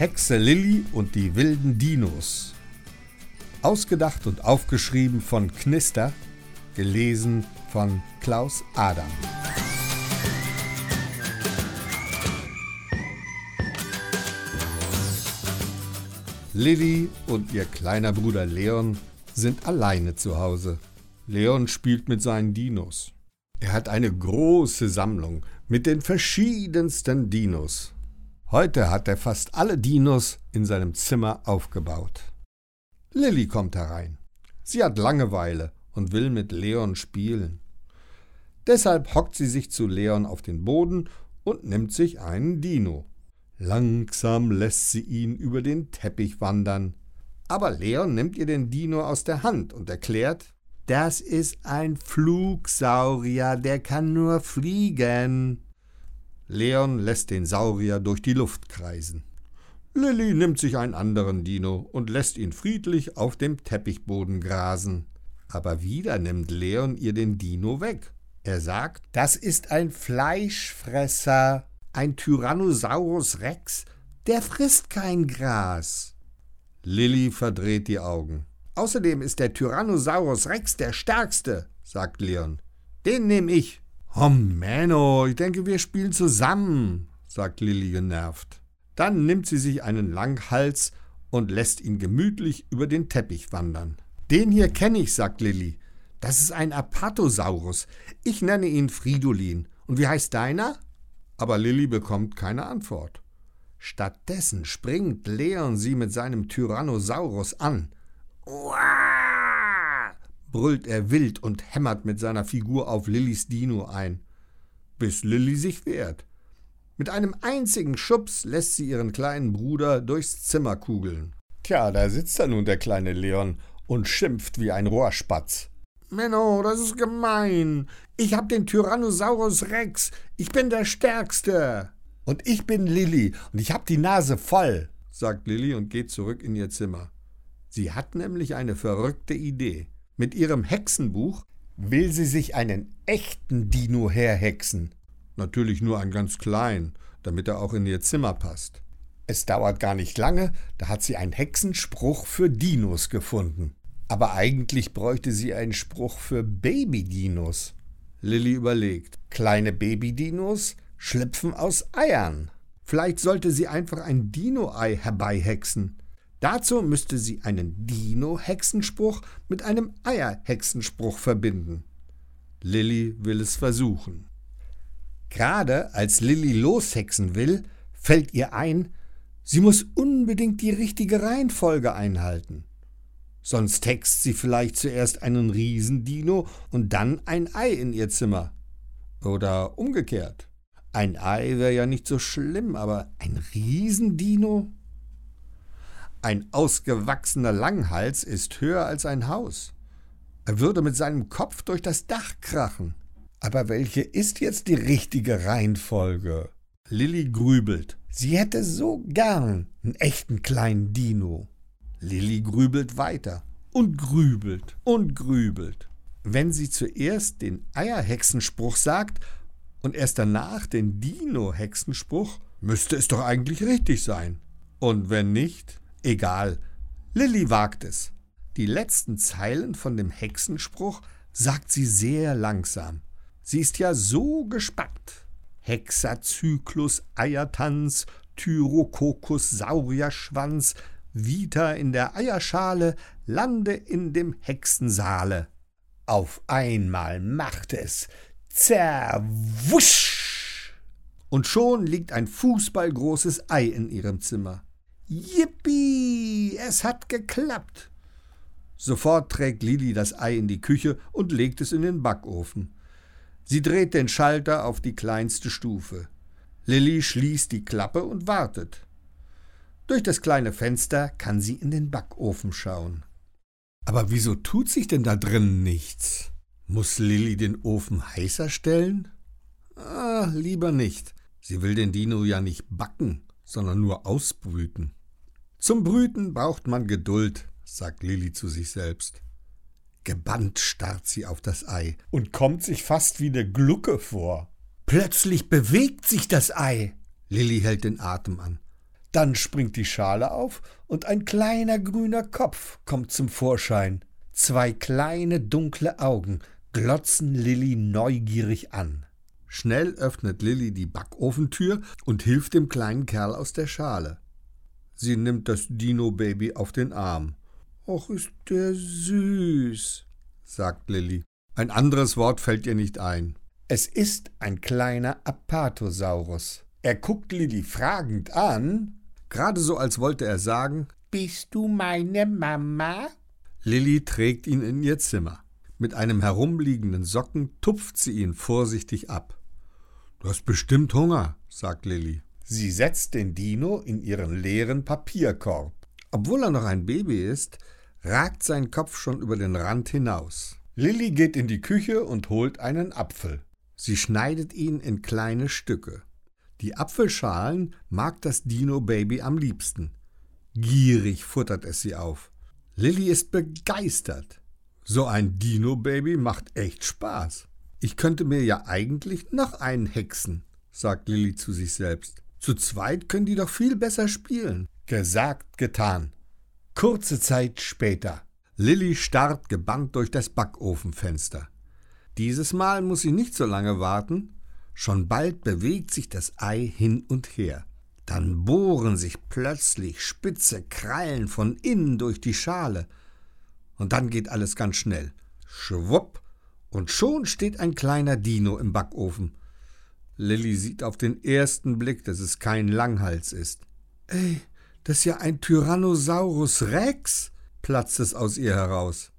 Hexe Lilli und die wilden Dinos. Ausgedacht und aufgeschrieben von Knister, gelesen von Klaus Adam. Lilli und ihr kleiner Bruder Leon sind alleine zu Hause. Leon spielt mit seinen Dinos. Er hat eine große Sammlung mit den verschiedensten Dinos. Heute hat er fast alle Dinos in seinem Zimmer aufgebaut. Lilly kommt herein. Sie hat Langeweile und will mit Leon spielen. Deshalb hockt sie sich zu Leon auf den Boden und nimmt sich einen Dino. Langsam lässt sie ihn über den Teppich wandern. Aber Leon nimmt ihr den Dino aus der Hand und erklärt, das ist ein Flugsaurier, der kann nur fliegen. Leon lässt den Saurier durch die Luft kreisen. Lilly nimmt sich einen anderen Dino und lässt ihn friedlich auf dem Teppichboden grasen. Aber wieder nimmt Leon ihr den Dino weg. Er sagt, das ist ein Fleischfresser, ein Tyrannosaurus Rex, der frisst kein Gras. Lilly verdreht die Augen. Außerdem ist der Tyrannosaurus Rex der stärkste, sagt Leon. Den nehme ich. Oh Menno, ich denke, wir spielen zusammen, sagt Lilly genervt. Dann nimmt sie sich einen Langhals und lässt ihn gemütlich über den Teppich wandern. Den hier kenne ich, sagt Lilly. Das ist ein Apatosaurus. Ich nenne ihn Fridolin. Und wie heißt deiner? Aber Lilly bekommt keine Antwort. Stattdessen springt Leon sie mit seinem Tyrannosaurus an. Uah! Brüllt er wild und hämmert mit seiner Figur auf Lillys Dino ein, bis Lilly sich wehrt. Mit einem einzigen Schubs lässt sie ihren kleinen Bruder durchs Zimmer kugeln. Tja, da sitzt da nun der kleine Leon und schimpft wie ein Rohrspatz. Menno, das ist gemein. Ich hab den Tyrannosaurus Rex. Ich bin der Stärkste. Und ich bin Lilly und ich hab die Nase voll, sagt Lilly und geht zurück in ihr Zimmer. Sie hat nämlich eine verrückte Idee. Mit ihrem Hexenbuch will sie sich einen echten Dino herhexen. Natürlich nur einen ganz kleinen, damit er auch in ihr Zimmer passt. Es dauert gar nicht lange, da hat sie einen Hexenspruch für Dinos gefunden. Aber eigentlich bräuchte sie einen Spruch für Baby-Dinos. Lilly überlegt. Kleine Baby-Dinos schlüpfen aus Eiern. Vielleicht sollte sie einfach ein Dino-Ei herbeihexen. Dazu müsste sie einen Dino-Hexenspruch mit einem Eier-Hexenspruch verbinden. Lilly will es versuchen. Gerade als Lilly loshexen will, fällt ihr ein, sie muss unbedingt die richtige Reihenfolge einhalten. Sonst hext sie vielleicht zuerst einen Riesendino und dann ein Ei in ihr Zimmer. Oder umgekehrt. Ein Ei wäre ja nicht so schlimm, aber ein Riesendino? Ein ausgewachsener Langhals ist höher als ein Haus. Er würde mit seinem Kopf durch das Dach krachen. Aber welche ist jetzt die richtige Reihenfolge? Lilly grübelt. Sie hätte so gern einen echten kleinen Dino. Lilly grübelt weiter und grübelt und grübelt. Wenn sie zuerst den Eierhexenspruch sagt und erst danach den Dino-Hexenspruch, müsste es doch eigentlich richtig sein. Und wenn nicht, Egal. Lilly wagt es. Die letzten Zeilen von dem Hexenspruch sagt sie sehr langsam. Sie ist ja so gespannt. Hexazyklus, Eiertanz, Tyrokokus, Saurierschwanz, Vita in der Eierschale, lande in dem Hexensaale. Auf einmal macht es Zerwusch! Und schon liegt ein fußballgroßes Ei in ihrem Zimmer. Yippie, es hat geklappt. Sofort trägt Lili das Ei in die Küche und legt es in den Backofen. Sie dreht den Schalter auf die kleinste Stufe. Lilly schließt die Klappe und wartet. Durch das kleine Fenster kann sie in den Backofen schauen. Aber wieso tut sich denn da drinnen nichts? Muss Lilly den Ofen heißer stellen? Ah, lieber nicht. Sie will den Dino ja nicht backen, sondern nur ausbrüten. Zum Brüten braucht man Geduld, sagt Lilli zu sich selbst. Gebannt starrt sie auf das Ei und kommt sich fast wie eine Glucke vor. Plötzlich bewegt sich das Ei. Lilli hält den Atem an. Dann springt die Schale auf und ein kleiner grüner Kopf kommt zum Vorschein. Zwei kleine dunkle Augen glotzen Lilly neugierig an. Schnell öffnet Lilly die Backofentür und hilft dem kleinen Kerl aus der Schale. Sie nimmt das Dino-Baby auf den Arm. Och, ist der süß, sagt Lilly. Ein anderes Wort fällt ihr nicht ein. Es ist ein kleiner Apatosaurus. Er guckt Lilly fragend an, gerade so als wollte er sagen, Bist du meine Mama? Lilly trägt ihn in ihr Zimmer. Mit einem herumliegenden Socken tupft sie ihn vorsichtig ab. Du hast bestimmt Hunger, sagt Lilly. Sie setzt den Dino in ihren leeren Papierkorb. Obwohl er noch ein Baby ist, ragt sein Kopf schon über den Rand hinaus. Lilly geht in die Küche und holt einen Apfel. Sie schneidet ihn in kleine Stücke. Die Apfelschalen mag das Dino-Baby am liebsten. Gierig futtert es sie auf. Lilly ist begeistert. So ein Dino-Baby macht echt Spaß. Ich könnte mir ja eigentlich noch einen hexen, sagt Lilly zu sich selbst. Zu zweit können die doch viel besser spielen. Gesagt, getan. Kurze Zeit später. Lilly starrt gebannt durch das Backofenfenster. Dieses Mal muss sie nicht so lange warten. Schon bald bewegt sich das Ei hin und her. Dann bohren sich plötzlich spitze Krallen von innen durch die Schale. Und dann geht alles ganz schnell. Schwupp, und schon steht ein kleiner Dino im Backofen. Lilly sieht auf den ersten Blick, dass es kein Langhals ist. Ey, das ist ja ein Tyrannosaurus Rex, platzt es aus ihr heraus.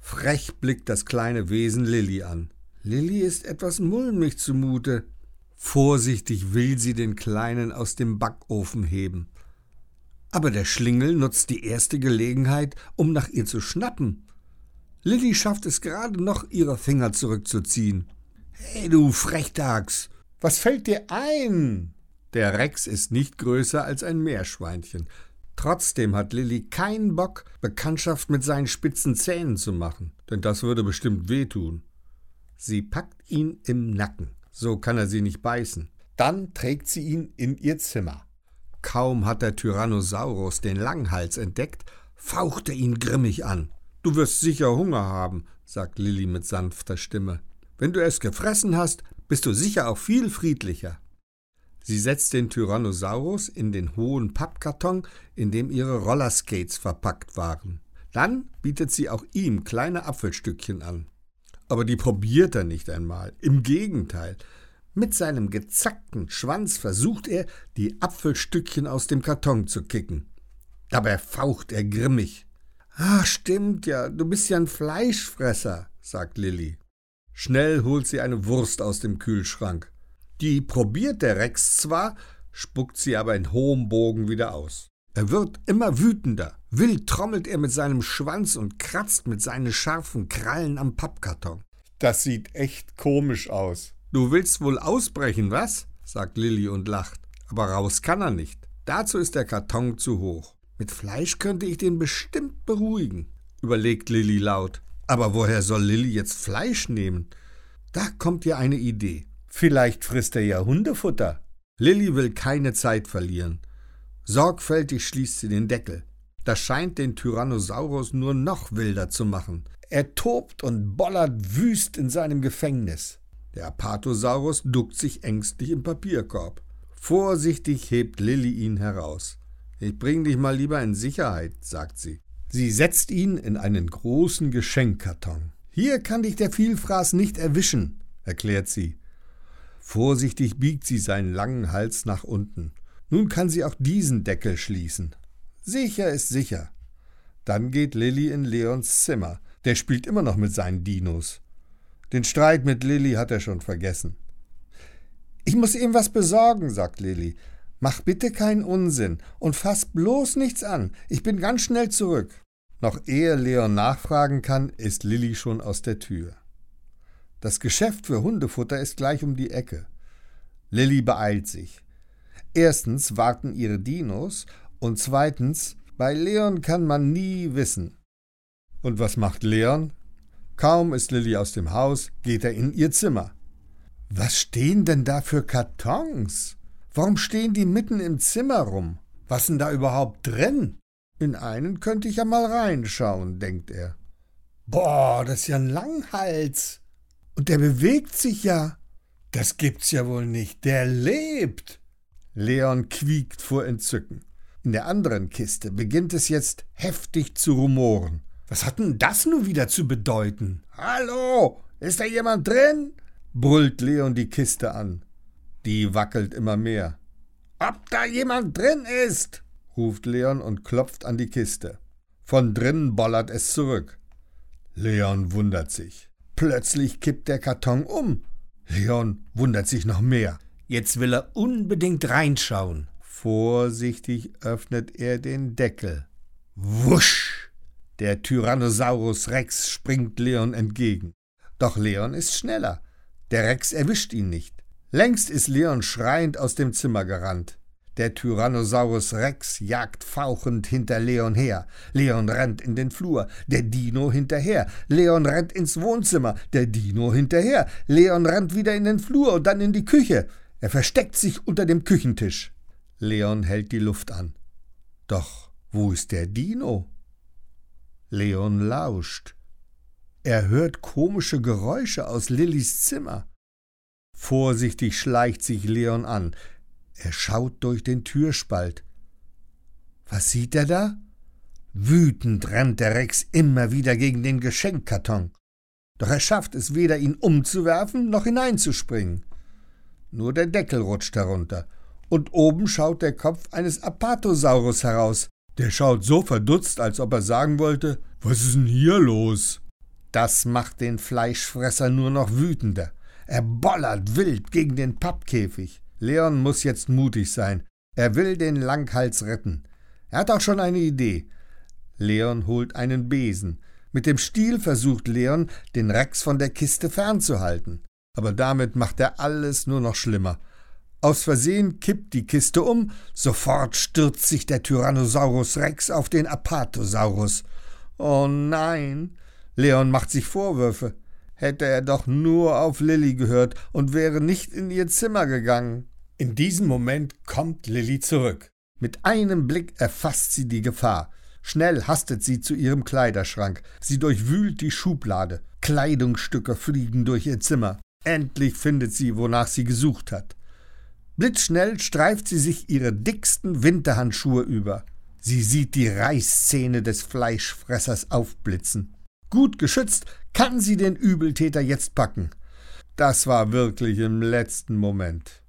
Frech blickt das kleine Wesen Lilly an. Lilly ist etwas mulmig zumute. Vorsichtig will sie den Kleinen aus dem Backofen heben. Aber der Schlingel nutzt die erste Gelegenheit, um nach ihr zu schnappen. Lilly schafft es gerade noch, ihre Finger zurückzuziehen. Hey, du Frechdachs! Was fällt dir ein? Der Rex ist nicht größer als ein Meerschweinchen. Trotzdem hat Lilly keinen Bock, Bekanntschaft mit seinen spitzen Zähnen zu machen, denn das würde bestimmt wehtun. Sie packt ihn im Nacken, so kann er sie nicht beißen. Dann trägt sie ihn in ihr Zimmer. Kaum hat der Tyrannosaurus den Langhals entdeckt, faucht er ihn grimmig an. Du wirst sicher Hunger haben, sagt Lilly mit sanfter Stimme. Wenn du es gefressen hast, bist du sicher auch viel friedlicher. Sie setzt den Tyrannosaurus in den hohen Pappkarton, in dem ihre Rollerskates verpackt waren. Dann bietet sie auch ihm kleine Apfelstückchen an. Aber die probiert er nicht einmal. Im Gegenteil. Mit seinem gezackten Schwanz versucht er, die Apfelstückchen aus dem Karton zu kicken. Dabei faucht er grimmig. Ah, stimmt ja, du bist ja ein Fleischfresser, sagt Lilly. Schnell holt sie eine Wurst aus dem Kühlschrank. Die probiert der Rex zwar, spuckt sie aber in hohem Bogen wieder aus. Er wird immer wütender. Wild trommelt er mit seinem Schwanz und kratzt mit seinen scharfen Krallen am Pappkarton. Das sieht echt komisch aus. Du willst wohl ausbrechen, was? sagt Lilly und lacht. Aber raus kann er nicht. Dazu ist der Karton zu hoch. Mit Fleisch könnte ich den bestimmt beruhigen, überlegt Lilly laut. Aber woher soll Lilly jetzt Fleisch nehmen? Da kommt ihr eine Idee. Vielleicht frisst er ja Hundefutter. Lilly will keine Zeit verlieren. Sorgfältig schließt sie den Deckel. Das scheint den Tyrannosaurus nur noch wilder zu machen. Er tobt und bollert wüst in seinem Gefängnis. Der Apatosaurus duckt sich ängstlich im Papierkorb. Vorsichtig hebt Lilly ihn heraus. Ich bring dich mal lieber in Sicherheit, sagt sie. Sie setzt ihn in einen großen Geschenkkarton. Hier kann dich der Vielfraß nicht erwischen, erklärt sie. Vorsichtig biegt sie seinen langen Hals nach unten. Nun kann sie auch diesen Deckel schließen. Sicher ist sicher. Dann geht Lilly in Leons Zimmer. Der spielt immer noch mit seinen Dinos. Den Streit mit Lilly hat er schon vergessen. Ich muss ihm was besorgen, sagt Lilly. Mach bitte keinen Unsinn und fass bloß nichts an. Ich bin ganz schnell zurück. Noch ehe Leon nachfragen kann, ist Lilly schon aus der Tür. Das Geschäft für Hundefutter ist gleich um die Ecke. Lilly beeilt sich. Erstens warten ihre Dinos und zweitens, bei Leon kann man nie wissen. Und was macht Leon? Kaum ist Lilly aus dem Haus, geht er in ihr Zimmer. Was stehen denn da für Kartons? Warum stehen die mitten im Zimmer rum? Was denn da überhaupt drin? In einen könnte ich ja mal reinschauen, denkt er. Boah, das ist ja ein Langhals. Und der bewegt sich ja. Das gibt's ja wohl nicht. Der lebt. Leon quiekt vor Entzücken. In der anderen Kiste beginnt es jetzt heftig zu rumoren. Was hat denn das nun wieder zu bedeuten? Hallo, ist da jemand drin? brüllt Leon die Kiste an. Die wackelt immer mehr. Ob da jemand drin ist? ruft Leon und klopft an die Kiste. Von drinnen bollert es zurück. Leon wundert sich. Plötzlich kippt der Karton um. Leon wundert sich noch mehr. Jetzt will er unbedingt reinschauen. Vorsichtig öffnet er den Deckel. Wusch! Der Tyrannosaurus Rex springt Leon entgegen. Doch Leon ist schneller. Der Rex erwischt ihn nicht. Längst ist Leon schreiend aus dem Zimmer gerannt. Der Tyrannosaurus Rex jagt fauchend hinter Leon her. Leon rennt in den Flur, der Dino hinterher. Leon rennt ins Wohnzimmer, der Dino hinterher. Leon rennt wieder in den Flur und dann in die Küche. Er versteckt sich unter dem Küchentisch. Leon hält die Luft an. Doch wo ist der Dino? Leon lauscht. Er hört komische Geräusche aus Lillys Zimmer. Vorsichtig schleicht sich Leon an. Er schaut durch den Türspalt. Was sieht er da? Wütend rennt der Rex immer wieder gegen den Geschenkkarton. Doch er schafft es weder, ihn umzuwerfen noch hineinzuspringen. Nur der Deckel rutscht herunter, und oben schaut der Kopf eines Apatosaurus heraus. Der schaut so verdutzt, als ob er sagen wollte: Was ist denn hier los? Das macht den Fleischfresser nur noch wütender. Er bollert wild gegen den Pappkäfig. Leon muss jetzt mutig sein. Er will den Langhals retten. Er hat auch schon eine Idee. Leon holt einen Besen. Mit dem Stiel versucht Leon, den Rex von der Kiste fernzuhalten aber damit macht er alles nur noch schlimmer. Aus Versehen kippt die Kiste um, sofort stürzt sich der Tyrannosaurus Rex auf den Apatosaurus. Oh nein! Leon macht sich Vorwürfe. Hätte er doch nur auf Lilly gehört und wäre nicht in ihr Zimmer gegangen. In diesem Moment kommt Lilly zurück. Mit einem Blick erfasst sie die Gefahr. Schnell hastet sie zu ihrem Kleiderschrank. Sie durchwühlt die Schublade. Kleidungsstücke fliegen durch ihr Zimmer. Endlich findet sie, wonach sie gesucht hat. Blitzschnell streift sie sich ihre dicksten Winterhandschuhe über. Sie sieht die Reißzähne des Fleischfressers aufblitzen. Gut geschützt kann sie den Übeltäter jetzt packen. Das war wirklich im letzten Moment.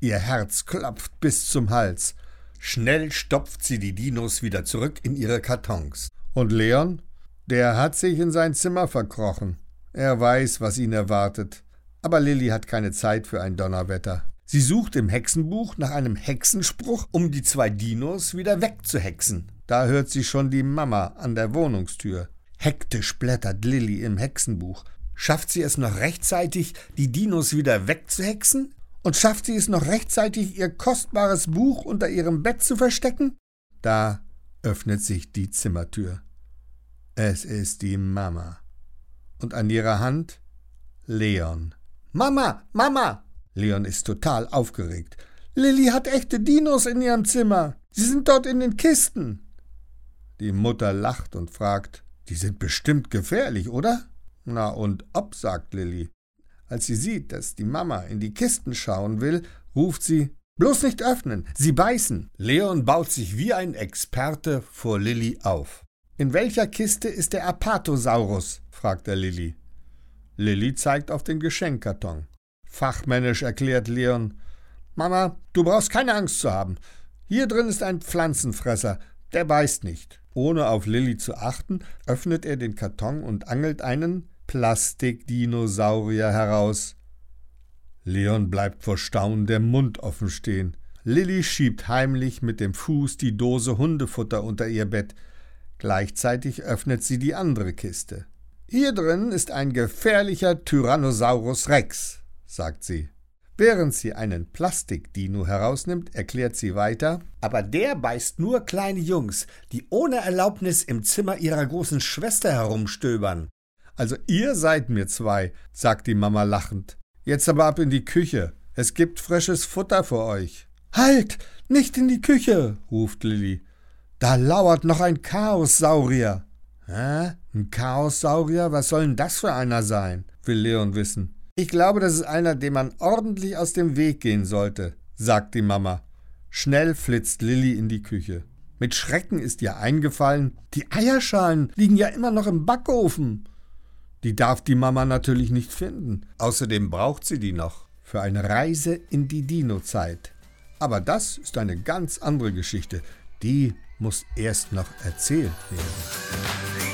Ihr Herz klopft bis zum Hals. Schnell stopft sie die Dinos wieder zurück in ihre Kartons. Und Leon? Der hat sich in sein Zimmer verkrochen. Er weiß, was ihn erwartet. Aber Lilly hat keine Zeit für ein Donnerwetter. Sie sucht im Hexenbuch nach einem Hexenspruch, um die zwei Dinos wieder wegzuhexen. Da hört sie schon die Mama an der Wohnungstür. Hektisch blättert Lilly im Hexenbuch. Schafft sie es noch rechtzeitig, die Dinos wieder wegzuhexen? Und schafft sie es noch rechtzeitig, ihr kostbares Buch unter ihrem Bett zu verstecken? Da öffnet sich die Zimmertür. Es ist die Mama. Und an ihrer Hand Leon. Mama, Mama! Leon ist total aufgeregt. Lilly hat echte Dinos in ihrem Zimmer. Sie sind dort in den Kisten. Die Mutter lacht und fragt, die sind bestimmt gefährlich, oder? Na und ob, sagt Lilly. Als sie sieht, dass die Mama in die Kisten schauen will, ruft sie, bloß nicht öffnen, sie beißen. Leon baut sich wie ein Experte vor Lilly auf. In welcher Kiste ist der Apatosaurus? fragt er Lilly. Lilly zeigt auf den Geschenkkarton. Fachmännisch erklärt Leon: Mama, du brauchst keine Angst zu haben. Hier drin ist ein Pflanzenfresser, der beißt nicht. Ohne auf Lilly zu achten, öffnet er den Karton und angelt einen Plastikdinosaurier heraus. Leon bleibt vor Staunen der Mund offen stehen. Lilly schiebt heimlich mit dem Fuß die Dose Hundefutter unter ihr Bett. Gleichzeitig öffnet sie die andere Kiste. Hier drin ist ein gefährlicher Tyrannosaurus Rex, sagt sie. Während sie einen Plastikdino herausnimmt, erklärt sie weiter, aber der beißt nur kleine Jungs, die ohne Erlaubnis im Zimmer ihrer großen Schwester herumstöbern. Also ihr seid mir zwei, sagt die Mama lachend. Jetzt aber ab in die Küche. Es gibt frisches Futter für euch. Halt! Nicht in die Küche, ruft Lilly. Da lauert noch ein Chaossaurier. Hä? Ein Chaossaurier? Was soll denn das für einer sein? will Leon wissen. Ich glaube, das ist einer, dem man ordentlich aus dem Weg gehen sollte, sagt die Mama. Schnell flitzt Lilly in die Küche. Mit Schrecken ist ihr eingefallen, die Eierschalen liegen ja immer noch im Backofen. Die darf die Mama natürlich nicht finden. Außerdem braucht sie die noch für eine Reise in die Dino-Zeit. Aber das ist eine ganz andere Geschichte. Die muss erst noch erzählt werden.